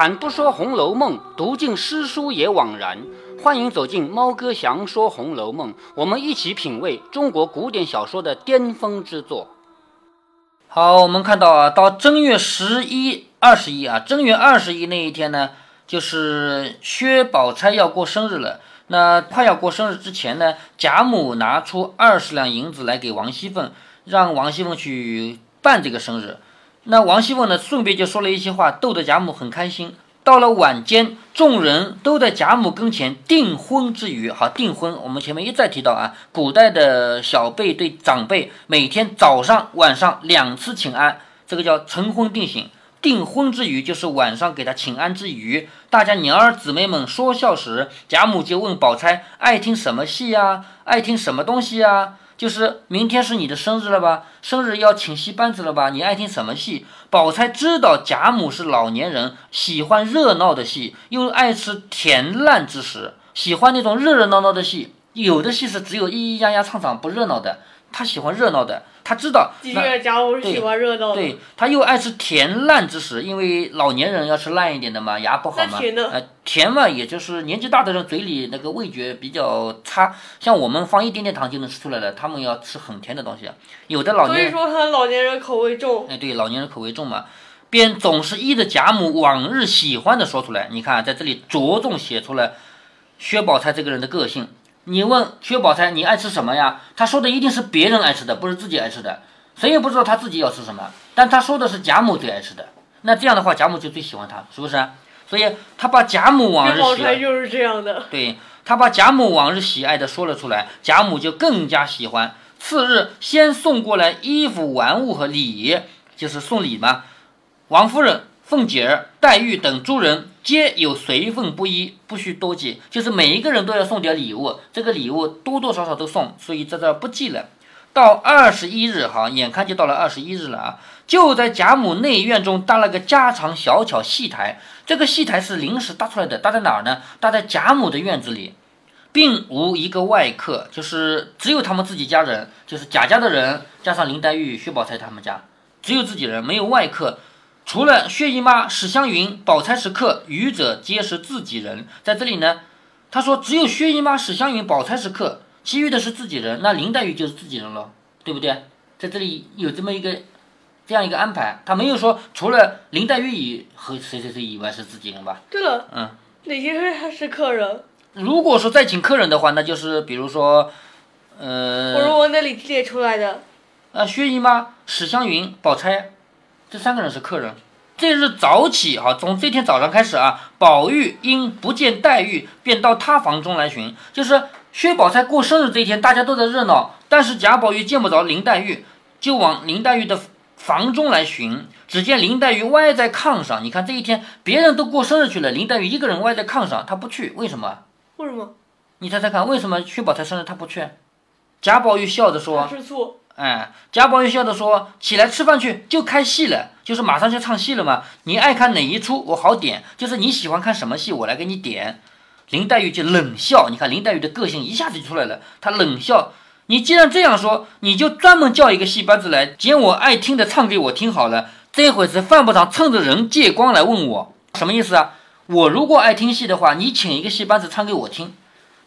开坛不说《红楼梦》，读尽诗书也枉然。欢迎走进猫哥祥说《红楼梦》，我们一起品味中国古典小说的巅峰之作。好，我们看到啊，到正月十一、二十一啊，正月二十一那一天呢，就是薛宝钗要过生日了。那快要过生日之前呢，贾母拿出二十两银子来给王熙凤，让王熙凤去办这个生日。那王熙凤呢，顺便就说了一些话，逗得贾母很开心。到了晚间，众人都在贾母跟前订婚之余，好订婚。我们前面一再提到啊，古代的小辈对长辈每天早上、晚上两次请安，这个叫晨婚定省。订婚之余就是晚上给他请安之余，大家娘儿姊妹们说笑时，贾母就问宝钗爱听什么戏呀？爱听什么东西呀？就是明天是你的生日了吧？生日要请戏班子了吧？你爱听什么戏？宝钗知道贾母是老年人，喜欢热闹的戏，又爱吃甜烂之食，喜欢那种热热闹闹的戏。有的戏是只有咿咿呀呀唱唱不热闹的。他喜欢热闹的，他知道。的确，贾母是喜欢热闹的。对，他又爱吃甜烂之食，因为老年人要吃烂一点的嘛，牙不好嘛。甜的。呃，甜嘛，也就是年纪大的人嘴里那个味觉比较差，像我们放一点点糖就能吃出来了，他们要吃很甜的东西。有的老年。所以说他老年人口味重。哎，对，老年人口味重嘛，便总是依着贾母往日喜欢的说出来。你看，在这里着重写出了薛宝钗这个人的个性。你问薛宝钗你爱吃什么呀？他说的一定是别人爱吃的，不是自己爱吃的。谁也不知道他自己要吃什么，但他说的是贾母最爱吃的。那这样的话，贾母就最喜欢他，是不是？所以他把贾母往日喜爱就是这样的。对他把贾母往日喜爱的说了出来，贾母就更加喜欢。次日先送过来衣服、玩物和礼，就是送礼嘛。王夫人。凤姐儿、黛玉等诸人皆有随份不一，不需多记，就是每一个人都要送点礼物，这个礼物多多少少都送，所以在这不记了。到二十一日，哈，眼看就到了二十一日了啊！就在贾母内院中搭了个家常小巧戏台，这个戏台是临时搭出来的，搭在哪儿呢？搭在贾母的院子里，并无一个外客，就是只有他们自己家人，就是贾家的人，加上林黛玉、薛宝钗他们家，只有自己人，没有外客。除了薛姨妈、史湘云、宝钗是客，愚者皆是自己人。在这里呢，他说只有薛姨妈、史湘云、宝钗是客，其余的是自己人。那林黛玉就是自己人了，对不对？在这里有这么一个这样一个安排，他没有说除了林黛玉以和谁谁谁以外是自己人吧？对了，嗯，哪些人还是客人？如果说再请客人的话，那就是比如说，呃，我说我那里列出来的，啊，薛姨妈、史湘云、宝钗。这三个人是客人。这日早起，哈，从这天早上开始啊，宝玉因不见黛玉，便到他房中来寻。就是薛宝钗过生日这一天，大家都在热闹，但是贾宝玉见不着林黛玉，就往林黛玉的房中来寻。只见林黛玉歪在炕上。你看这一天别人都过生日去了，林黛玉一个人歪在炕上，她不去，为什么？为什么？你猜猜看，为什么薛宝钗生日她不去？贾宝玉笑着说：“吃醋。”哎，贾宝玉笑着说：“起来吃饭去，就开戏了，就是马上就唱戏了嘛。你爱看哪一出，我好点。就是你喜欢看什么戏，我来给你点。”林黛玉就冷笑，你看林黛玉的个性一下子就出来了。她冷笑：“你既然这样说，你就专门叫一个戏班子来，捡我爱听的唱给我听好了。这会子犯不着趁着人借光来问我，什么意思啊？我如果爱听戏的话，你请一个戏班子唱给我听。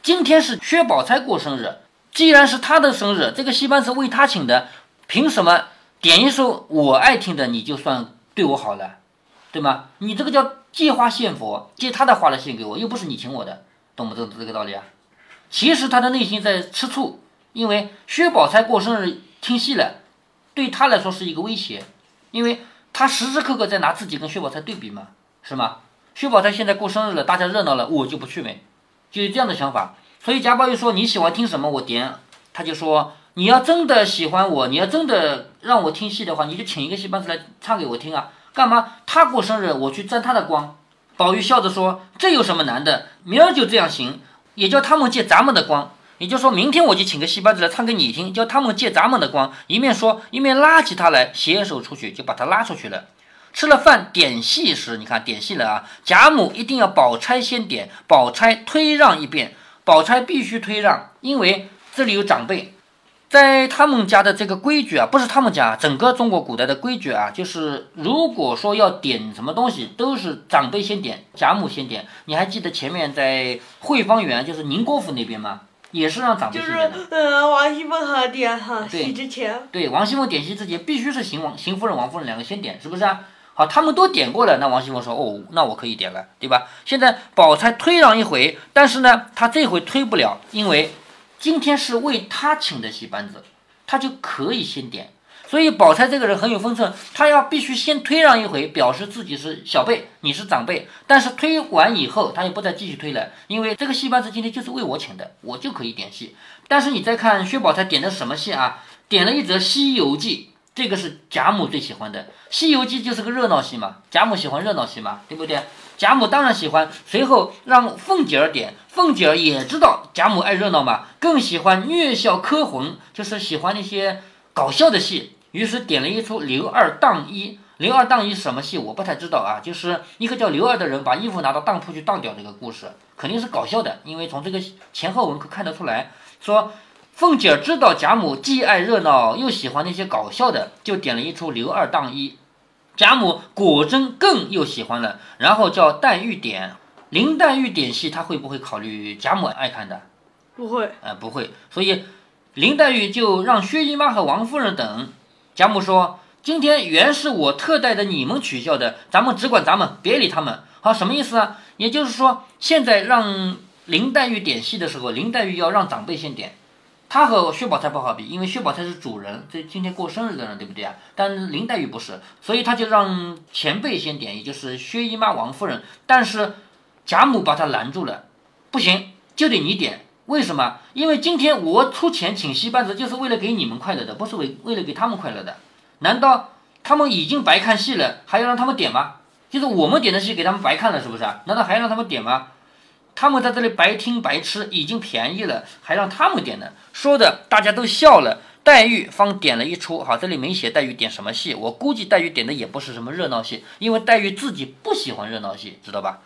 今天是薛宝钗过生日。”既然是他的生日，这个戏班是为他请的，凭什么点一首我爱听的你就算对我好了，对吗？你这个叫借花献佛，借他的花来献给我，又不是你请我的，懂不懂这个道理啊？其实他的内心在吃醋，因为薛宝钗过生日听戏了，对他来说是一个威胁，因为他时时刻刻在拿自己跟薛宝钗对比嘛，是吗？薛宝钗现在过生日了，大家热闹了，我就不去呗，就有这样的想法。所以贾宝玉说你喜欢听什么，我点。他就说你要真的喜欢我，你要真的让我听戏的话，你就请一个戏班子来唱给我听啊。干嘛？他过生日，我去沾他的光。宝玉笑着说：“这有什么难的？明儿就这样行，也叫他们借咱们的光。也就说明天我就请个戏班子来唱给你听，叫他们借咱们的光。一面说，一面拉起他来，携手出去，就把他拉出去了。吃了饭点戏时，你看点戏了啊。贾母一定要宝钗先点，宝钗推让一遍。”宝钗必须推让，因为这里有长辈，在他们家的这个规矩啊，不是他们家，整个中国古代的规矩啊，就是如果说要点什么东西，都是长辈先点，贾母先点。你还记得前面在汇芳园，就是宁国府那边吗？也是让长辈就是先点的。嗯，王熙凤和点哈对戏之前，对，王熙凤点戏之前必须是邢王、邢夫人、王夫人两个先点，是不是啊？好，他们都点过了，那王熙凤说：“哦，那我可以点了，对吧？”现在宝钗推让一回，但是呢，她这回推不了，因为今天是为她请的戏班子，她就可以先点。所以宝钗这个人很有分寸，她要必须先推让一回，表示自己是小辈，你是长辈。但是推完以后，她也不再继续推了，因为这个戏班子今天就是为我请的，我就可以点戏。但是你再看薛宝钗点的什么戏啊？点了一则《西游记》，这个是贾母最喜欢的，《西游记》就是个热闹戏嘛，贾母喜欢热闹戏嘛，对不对？贾母当然喜欢。随后让凤姐儿点，凤姐儿也知道贾母爱热闹嘛，更喜欢虐笑科魂，就是喜欢那些搞笑的戏。于是点了一出刘二当一。刘二当一什么戏？我不太知道啊，就是一个叫刘二的人把衣服拿到当铺去当掉这个故事，肯定是搞笑的，因为从这个前后文可看得出来，说凤姐儿知道贾母既爱热闹又喜欢那些搞笑的，就点了一出刘二当一。贾母果真更又喜欢了，然后叫黛玉点。林黛玉点戏，她会不会考虑贾母爱看的？不会，呃，不会。所以林黛玉就让薛姨妈和王夫人等。贾母说：“今天原是我特带着你们取笑的，咱们只管咱们，别理他们。”好，什么意思啊？也就是说，现在让林黛玉点戏的时候，林黛玉要让长辈先点。他和薛宝钗不好比，因为薛宝钗是主人，这今天过生日的人，对不对啊？但林黛玉不是，所以他就让前辈先点，也就是薛姨妈、王夫人。但是贾母把她拦住了，不行，就得你点。为什么？因为今天我出钱请戏班子，就是为了给你们快乐的，不是为为了给他们快乐的。难道他们已经白看戏了，还要让他们点吗？就是我们点的戏给他们白看了，是不是啊？难道还要让他们点吗？他们在这里白听白吃，已经便宜了，还让他们点呢？说的大家都笑了。黛玉方点了一出，好，这里没写黛玉点什么戏，我估计黛玉点的也不是什么热闹戏，因为黛玉自己不喜欢热闹戏，知道吧？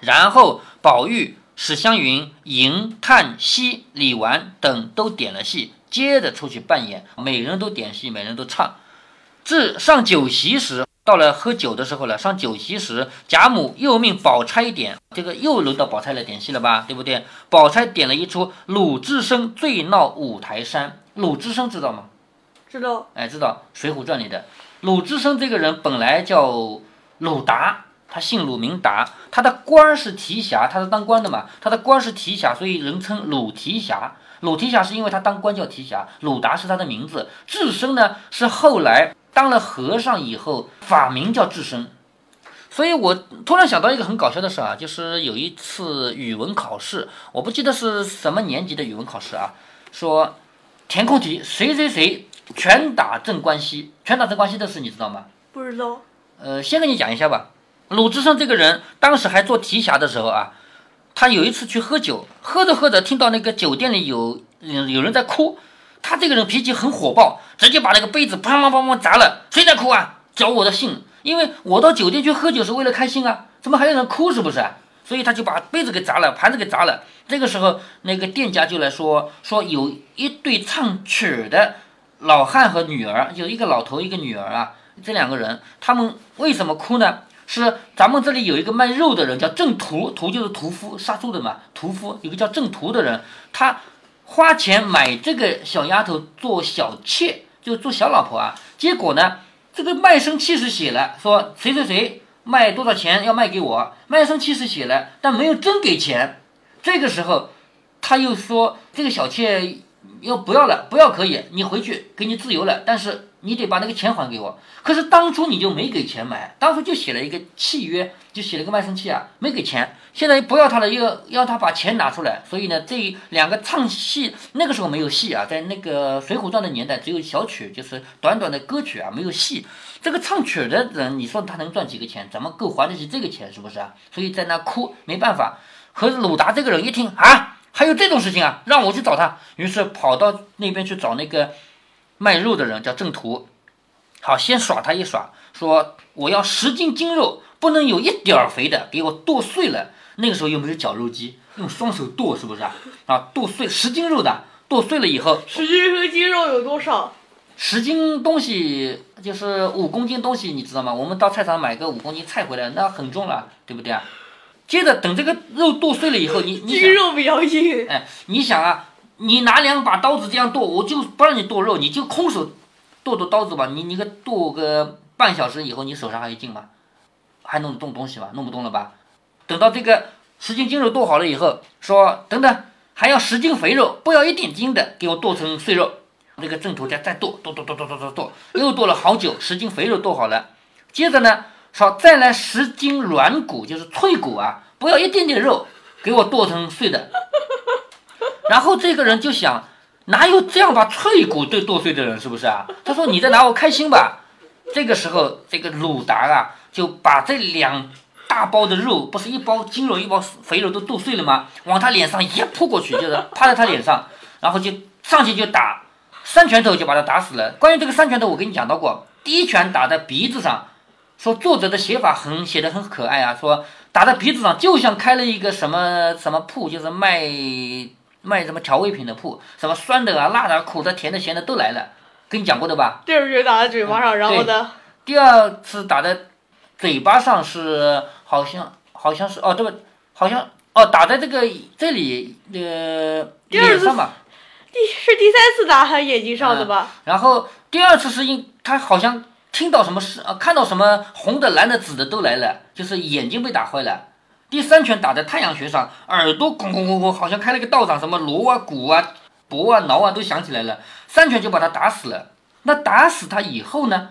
然后宝玉、史湘云、迎、叹息、李纨等都点了戏，接着出去扮演，每人都点戏，每人都唱。至上酒席时，到了喝酒的时候了。上酒席时，贾母又命宝钗点，这个又轮到宝钗来点戏了吧？对不对？宝钗点了一出鲁智深醉闹五台山。鲁智深知道吗？知道，哎，知道《水浒传》里的鲁智深这个人本来叫鲁达，他姓鲁名达，他的官儿是提辖，他是当官的嘛，他的官儿是提辖，所以人称鲁提辖。鲁提辖是因为他当官叫提辖，鲁达是他的名字。智深呢是后来当了和尚以后法名叫智深。所以我突然想到一个很搞笑的事啊，就是有一次语文考试，我不记得是什么年级的语文考试啊，说填空题谁谁谁拳打镇关西，拳打镇关西的事你知道吗？不知道，呃，先跟你讲一下吧。鲁智深这个人，当时还做提辖的时候啊，他有一次去喝酒，喝着喝着听到那个酒店里有有有人在哭，他这个人脾气很火爆，直接把那个杯子砰砰砰砰砸了。谁在哭啊？找我的姓，因为我到酒店去喝酒是为了开心啊，怎么还有人哭？是不是？所以他就把杯子给砸了，盘子给砸了。这个时候，那个店家就来说说有一对唱曲的老汉和女儿，就一个老头一个女儿啊，这两个人，他们为什么哭呢？是咱们这里有一个卖肉的人叫郑屠，屠就是屠夫，杀猪的嘛，屠夫有个叫郑屠的人，他花钱买这个小丫头做小妾，就做小老婆啊。结果呢，这个卖身契是写了，说谁谁谁卖多少钱要卖给我，卖身契是写了，但没有真给钱。这个时候，他又说这个小妾要不要了，不要可以，你回去给你自由了，但是你得把那个钱还给我。可是当初你就没给钱买，当初就写了一个契约，就写了个卖身契啊，没给钱。现在又不要他了，又要他把钱拿出来。所以呢，这两个唱戏那个时候没有戏啊，在那个《水浒传》的年代只有小曲，就是短短的歌曲啊，没有戏。这个唱曲的人，你说他能赚几个钱？怎么够还得起这个钱？是不是啊？所以在那哭，没办法。和鲁达这个人一听啊，还有这种事情啊，让我去找他，于是跑到那边去找那个卖肉的人，叫郑屠。好，先耍他一耍，说我要十斤精肉，不能有一点儿肥的，给我剁碎了。那个时候又没有绞肉机，用双手剁，是不是啊？啊，剁碎十斤肉的，剁碎了以后，十斤和鸡肉有多少？十斤东西就是五公斤东西，你知道吗？我们到菜场买个五公斤菜回来，那很重了，对不对啊？接着等这个肉剁碎了以后，你你 肉比较硬。哎，你想啊，你拿两把刀子这样剁，我就不让你剁肉，你就空手剁剁刀子吧。你你个剁个半小时以后，你手上还有劲吗？还弄得动东西吗？弄不动了吧？等到这个十斤精肉剁好了以后，说等等，还要十斤肥肉，不要一点筋的，给我剁成碎肉。那个正头家再剁剁剁剁剁剁剁剁，又剁了好久，十斤肥肉剁好了。接着呢，说再来十斤软骨，就是脆骨啊，不要一点点肉，给我剁成碎的。然后这个人就想，哪有这样把脆骨都剁碎的人，是不是啊？他说你在拿我开心吧。这个时候，这个鲁达啊，就把这两大包的肉，不是一包筋肉一包肥肉都剁碎了吗？往他脸上一扑过去，就是趴在他脸上，然后就上去就打，三拳头就把他打死了。关于这个三拳头，我跟你讲到过，第一拳打在鼻子上，说作者的写法很写的很可爱啊，说打在鼻子上就像开了一个什么什么铺，就是卖卖什么调味品的铺，什么酸的啊、辣的啊、苦的、甜的、咸的都来了，跟你讲过的吧？第二拳打在嘴巴上，然后呢？第二次打在嘴巴上是好像好像是哦，这个好像哦打在这个这里呃第二次脸上吧，第是第三次打他眼睛上的吧？然后第二次是因他好像听到什么事啊看到什么红的蓝的紫的都来了，就是眼睛被打坏了。第三拳打在太阳穴上，耳朵咣咣咣咣，好像开了个道场，什么锣啊、鼓啊、钹啊、挠啊都响起来了，三拳就把他打死了。那打死他以后呢，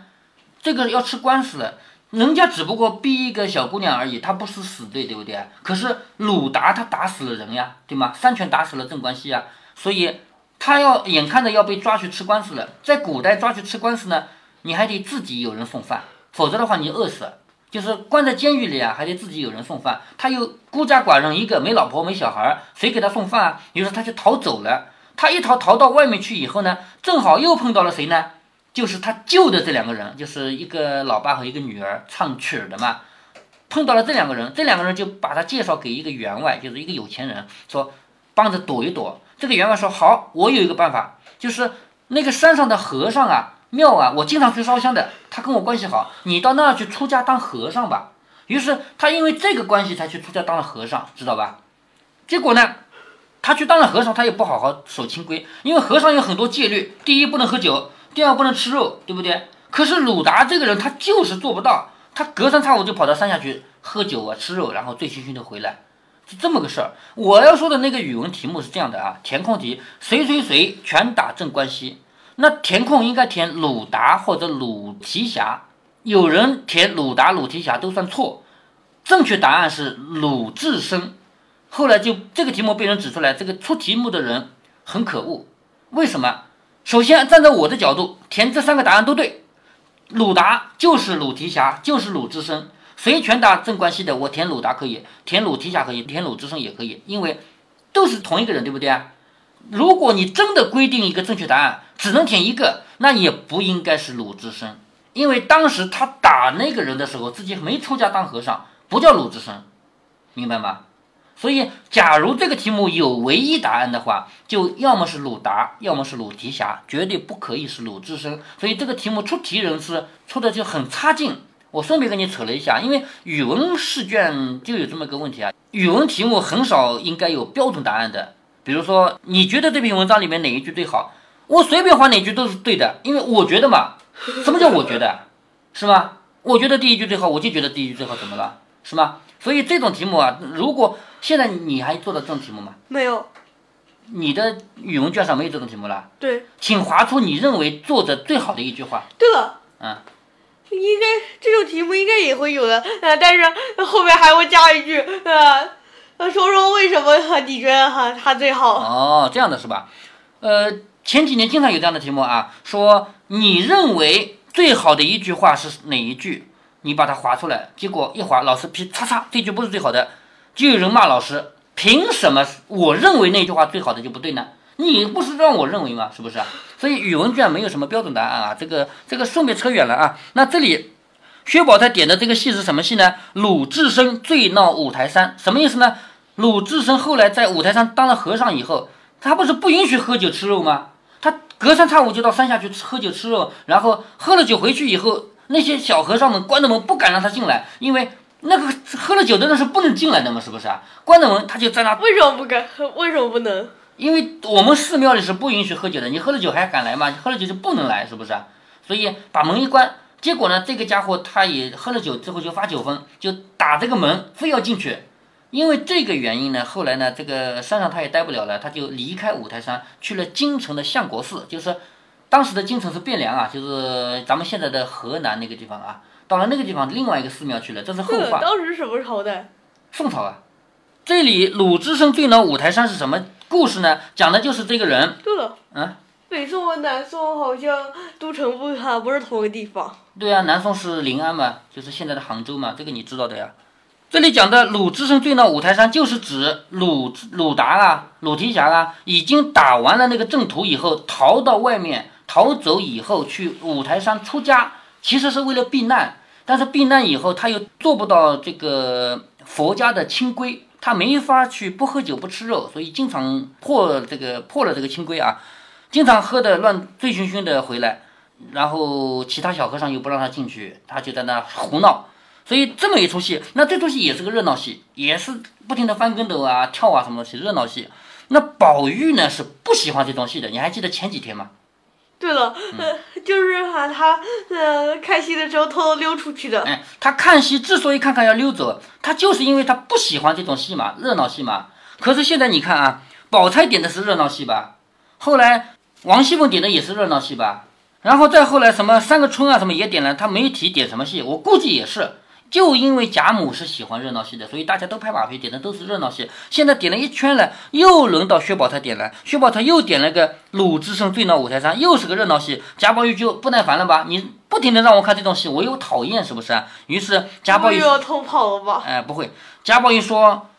这个要吃官司了。人家只不过逼一个小姑娘而已，他不是死罪，对不对？可是鲁达他打死了人呀，对吗？三拳打死了镇关西啊，所以他要眼看着要被抓去吃官司了。在古代抓去吃官司呢，你还得自己有人送饭，否则的话你饿死了。就是关在监狱里啊，还得自己有人送饭。他又孤家寡人一个，没老婆没小孩，谁给他送饭啊？于是他就逃走了。他一逃逃到外面去以后呢，正好又碰到了谁呢？就是他救的这两个人，就是一个老爸和一个女儿唱曲儿的嘛。碰到了这两个人，这两个人就把他介绍给一个员外，就是一个有钱人，说帮着躲一躲。这个员外说好，我有一个办法，就是那个山上的和尚啊、庙啊，我经常去烧香的，他跟我关系好，你到那儿去出家当和尚吧。于是他因为这个关系才去出家当了和尚，知道吧？结果呢，他去当了和尚，他也不好好守清规，因为和尚有很多戒律，第一不能喝酒，第二不能吃肉，对不对？可是鲁达这个人他就是做不到，他隔三差五就跑到山下去喝酒啊、吃肉，然后醉醺醺的回来，是这么个事儿。我要说的那个语文题目是这样的啊，填空题，谁谁谁拳打镇关西，那填空应该填鲁达或者鲁提辖，有人填鲁达、鲁提辖都算错，正确答案是鲁智深。后来就这个题目被人指出来，这个出题目的人很可恶。为什么？首先站在我的角度，填这三个答案都对。鲁达就是鲁提辖，就是鲁智深。谁拳打镇关西的，我填鲁达可以，填鲁提辖可以，填鲁智深也可以，因为都是同一个人，对不对啊？如果你真的规定一个正确答案只能填一个，那也不应该是鲁智深，因为当时他打那个人的时候，自己没出家当和尚，不叫鲁智深，明白吗？所以，假如这个题目有唯一答案的话，就要么是鲁达，要么是鲁提辖，绝对不可以是鲁智深。所以这个题目出题人是出的就很差劲。我顺便跟你扯了一下，因为语文试卷就有这么个问题啊，语文题目很少应该有标准答案的。比如说，你觉得这篇文章里面哪一句最好？我随便划哪句都是对的，因为我觉得嘛。什么叫我觉得？是吗？我觉得第一句最好，我就觉得第一句最好，怎么了？是吗？所以这种题目啊，如果现在你还做的这种题目吗？没有。你的语文卷上没有这种题目了？对。请划出你认为作者最好的一句话。对了。嗯。应该这种题目应该也会有的，呃，但是后面还会加一句，呃，说说为什么你觉得哈他最好。哦，这样的是吧？呃，前几年经常有这样的题目啊，说你认为最好的一句话是哪一句？你把它划出来，结果一划，老师批，叉叉，这句不是最好的，就有人骂老师，凭什么我认为那句话最好的就不对呢？你不是让我认为吗？是不是啊？所以语文卷没有什么标准答案啊，这个这个顺便扯远了啊。那这里薛宝钗点的这个戏是什么戏呢？鲁智深醉闹五台山，什么意思呢？鲁智深后来在五台山当了和尚以后，他不是不允许喝酒吃肉吗？他隔三差五就到山下去喝酒吃肉，然后喝了酒回去以后，那些小和尚们关着门不敢让他进来，因为那个喝了酒的人是不能进来的嘛，是不是啊？关着门他就在那，为什么不敢喝？为什么不能？因为我们寺庙里是不允许喝酒的，你喝了酒还敢来吗？你喝了酒就不能来，是不是啊？所以把门一关，结果呢，这个家伙他也喝了酒之后就发酒疯，就打这个门，非要进去。因为这个原因呢，后来呢，这个山上他也待不了了，他就离开五台山，去了京城的相国寺，就是当时的京城是汴梁啊，就是咱们现在的河南那个地方啊。到了那个地方，另外一个寺庙去了，这是后话。当时什么朝代？宋朝啊。这里鲁智深坠到五台山是什么故事呢？讲的就是这个人。对了，嗯，北宋和南宋好像都城不还不是同一个地方。对啊，南宋是临安嘛，就是现在的杭州嘛，这个你知道的呀。这里讲的鲁智深醉闹五台山，就是指鲁鲁达啊、鲁提辖啊，已经打完了那个阵图以后，逃到外面，逃走以后去五台山出家，其实是为了避难。但是避难以后，他又做不到这个佛家的清规，他没法去不喝酒不吃肉，所以经常破这个破了这个清规啊，经常喝的乱醉醺醺的回来，然后其他小和尚又不让他进去，他就在那胡闹。所以这么一出戏，那这出戏也是个热闹戏，也是不停的翻跟斗啊、跳啊什么东西，热闹戏。那宝玉呢是不喜欢这种戏的，你还记得前几天吗？对了，呃，就是喊他呃看戏的时候偷偷溜出去的。哎，他看戏之所以看看要溜走，他就是因为他不喜欢这种戏嘛，热闹戏嘛。可是现在你看啊，宝钗点的是热闹戏吧？后来王熙凤点的也是热闹戏吧？然后再后来什么三个春啊什么也点了，他没提点什么戏，我估计也是。就因为贾母是喜欢热闹戏的，所以大家都拍马屁，点的都是热闹戏。现在点了一圈了，又轮到薛宝钗点了。薛宝钗又点了个鲁智深醉闹五台山，又是个热闹戏。贾宝玉就不耐烦了吧？你不停的让我看这种戏，我又讨厌，是不是？于是贾宝玉又要偷跑了吧？哎，不会。贾宝玉说，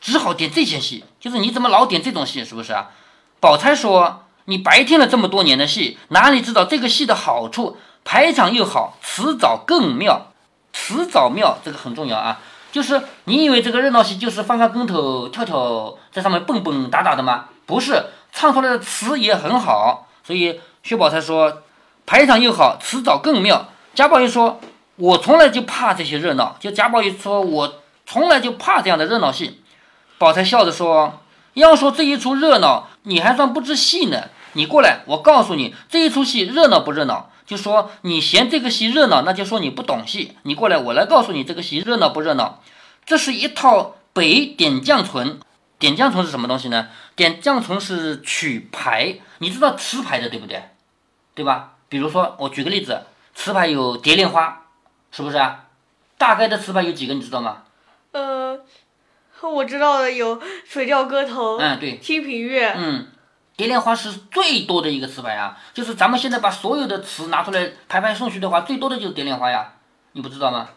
只好点这些戏，就是你怎么老点这种戏，是不是啊？宝钗说，你白听了这么多年的戏，哪里知道这个戏的好处？排场又好，词藻更妙。词藻妙，这个很重要啊！就是你以为这个热闹戏就是翻翻跟头、跳跳，在上面蹦蹦打打的吗？不是，唱出来的词也很好。所以薛宝钗说，排场又好，词藻更妙。贾宝玉说，我从来就怕这些热闹。就贾宝玉说，我从来就怕这样的热闹戏。宝钗笑着说，要说这一出热闹，你还算不知戏呢。你过来，我告诉你，这一出戏热闹不热闹？就说你嫌这个戏热闹，那就说你不懂戏。你过来，我来告诉你这个戏热闹不热闹。这是一套北点绛唇，点绛唇是什么东西呢？点绛唇是曲牌，你知道词牌的对不对？对吧？比如说我举个例子，词牌有蝶恋花，是不是啊？大概的词牌有几个，你知道吗？呃，我知道的有《水调歌头》，嗯，对，《清平乐》，嗯。蝶恋花是最多的一个词牌啊，就是咱们现在把所有的词拿出来排排顺序的话，最多的就是蝶恋花呀，你不知道吗？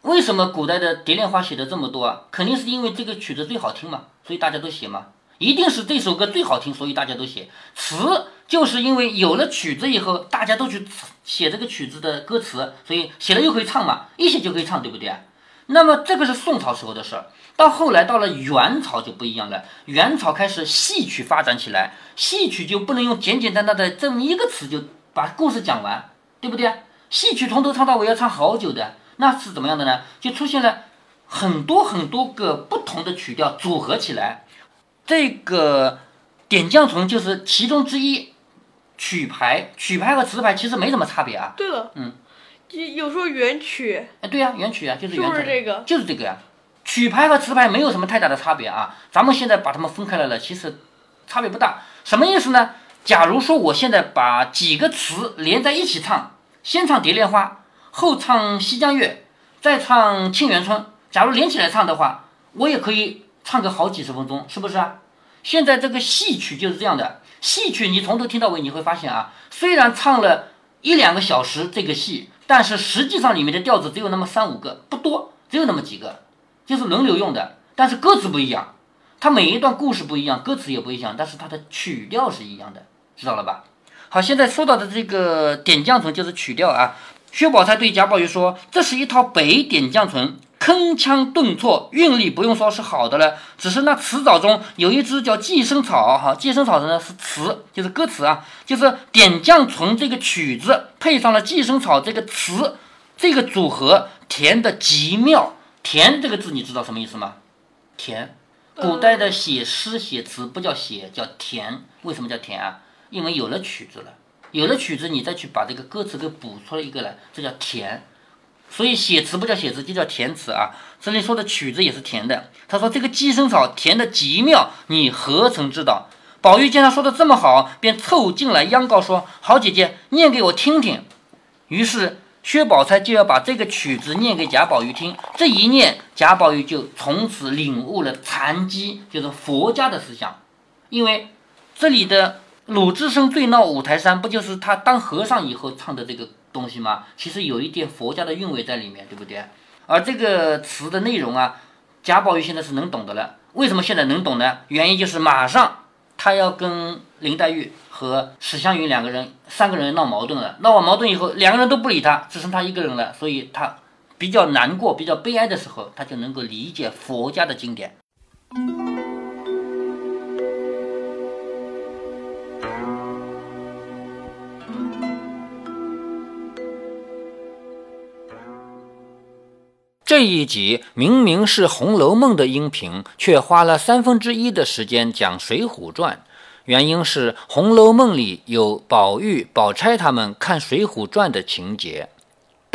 为什么古代的蝶恋花写的这么多啊？肯定是因为这个曲子最好听嘛，所以大家都写嘛。一定是这首歌最好听，所以大家都写词，就是因为有了曲子以后，大家都去写这个曲子的歌词，所以写了又可以唱嘛，一写就可以唱，对不对啊？那么这个是宋朝时候的事儿。到后来，到了元朝就不一样了。元朝开始戏曲发展起来，戏曲就不能用简简单单的这么一个词就把故事讲完，对不对？戏曲从头唱到尾要唱好久的，那是怎么样的呢？就出现了很多很多个不同的曲调组合起来。这个点将存就是其中之一。曲牌、曲牌和词牌其实没什么差别啊。对了，嗯，有时候原曲。啊，对呀，原曲啊，就是原曲，就是这个，就是这个呀。曲牌和词牌没有什么太大的差别啊，咱们现在把它们分开来了，其实差别不大。什么意思呢？假如说我现在把几个词连在一起唱，先唱《蝶恋花》，后唱《西江月》，再唱《沁园春》，假如连起来唱的话，我也可以唱个好几十分钟，是不是啊？现在这个戏曲就是这样的，戏曲你从头听到尾，你会发现啊，虽然唱了一两个小时这个戏，但是实际上里面的调子只有那么三五个，不多，只有那么几个。就是轮流用的，但是歌词不一样，它每一段故事不一样，歌词也不一样，但是它的曲调是一样的，知道了吧？好，现在说到的这个点绛唇就是曲调啊。薛宝钗对贾宝玉说：“这是一套北点绛唇，铿锵顿挫，韵律不用说是好的了，只是那词藻中有一支叫《寄生草》哈，《寄生草》呢是词，就是歌词啊，就是点绛唇这个曲子配上了《寄生草》这个词，这个组合填的极妙。填这个字你知道什么意思吗？填，古代的写诗写词不叫写，叫填。为什么叫填啊？因为有了曲子了，有了曲子你再去把这个歌词给补出来一个来，这叫填。所以写词不叫写词，就叫填词啊。这里说的曲子也是填的。他说这个寄生草填的极妙，你何曾知道？宝玉见他说的这么好，便凑进来央告说：“好姐姐，念给我听听。”于是薛宝钗就要把这个曲子念给贾宝玉听。这一念，贾宝玉就从此领悟了禅机，就是佛家的思想。因为这里的鲁智深醉闹五台山，不就是他当和尚以后唱的这个？东西吗？其实有一点佛家的韵味在里面，对不对？而这个词的内容啊，贾宝玉现在是能懂的了。为什么现在能懂呢？原因就是马上他要跟林黛玉和史湘云两个人、三个人闹矛盾了。闹完矛盾以后，两个人都不理他，只剩他一个人了。所以他比较难过、比较悲哀的时候，他就能够理解佛家的经典。这一集明明是《红楼梦》的音频，却花了三分之一的时间讲《水浒传》，原因是《红楼梦》里有宝玉、宝钗他们看《水浒传》的情节。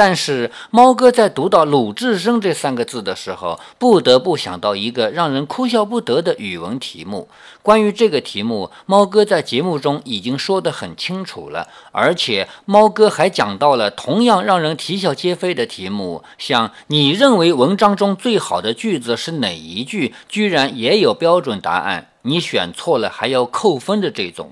但是猫哥在读到鲁智深这三个字的时候，不得不想到一个让人哭笑不得的语文题目。关于这个题目，猫哥在节目中已经说得很清楚了，而且猫哥还讲到了同样让人啼笑皆非的题目，像你认为文章中最好的句子是哪一句，居然也有标准答案，你选错了还要扣分的这种。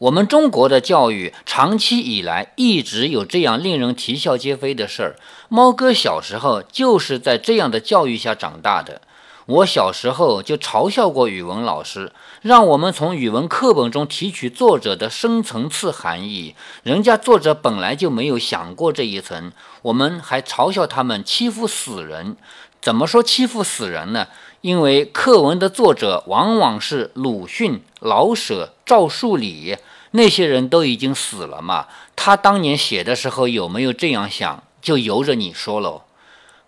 我们中国的教育长期以来一直有这样令人啼笑皆非的事儿。猫哥小时候就是在这样的教育下长大的。我小时候就嘲笑过语文老师，让我们从语文课本中提取作者的深层次含义。人家作者本来就没有想过这一层，我们还嘲笑他们欺负死人。怎么说欺负死人呢？因为课文的作者往往是鲁迅、老舍、赵树理。那些人都已经死了嘛？他当年写的时候有没有这样想？就由着你说喽。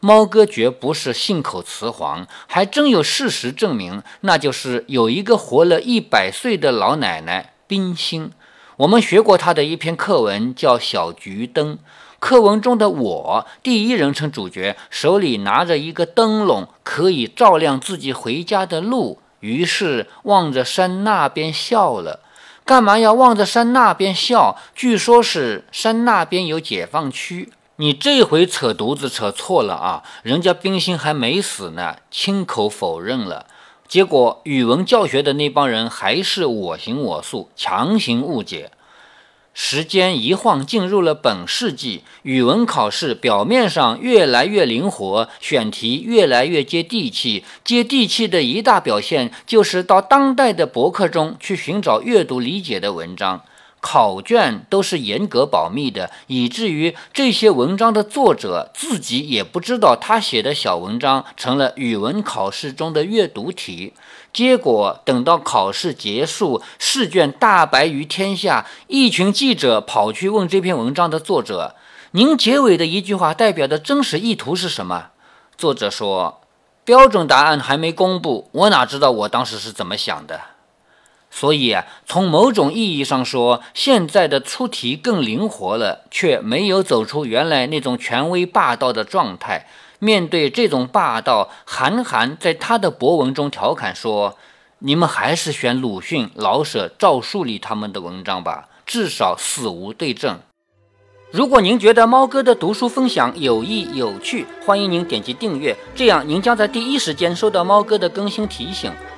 猫哥绝不是信口雌黄，还真有事实证明，那就是有一个活了一百岁的老奶奶冰心。我们学过她的一篇课文，叫《小桔灯》。课文中的我，第一人称主角，手里拿着一个灯笼，可以照亮自己回家的路，于是望着山那边笑了。干嘛要望着山那边笑？据说是山那边有解放区。你这回扯犊子扯错了啊！人家冰心还没死呢，亲口否认了。结果语文教学的那帮人还是我行我素，强行误解。时间一晃进入了本世纪，语文考试表面上越来越灵活，选题越来越接地气。接地气的一大表现就是到当代的博客中去寻找阅读理解的文章。考卷都是严格保密的，以至于这些文章的作者自己也不知道，他写的小文章成了语文考试中的阅读题。结果等到考试结束，试卷大白于天下，一群记者跑去问这篇文章的作者：“您结尾的一句话代表的真实意图是什么？”作者说：“标准答案还没公布，我哪知道我当时是怎么想的。”所以啊，从某种意义上说，现在的出题更灵活了，却没有走出原来那种权威霸道的状态。面对这种霸道，韩寒在他的博文中调侃说：“你们还是选鲁迅、老舍、赵树理他们的文章吧，至少死无对证。”如果您觉得猫哥的读书分享有益有趣，欢迎您点击订阅，这样您将在第一时间收到猫哥的更新提醒。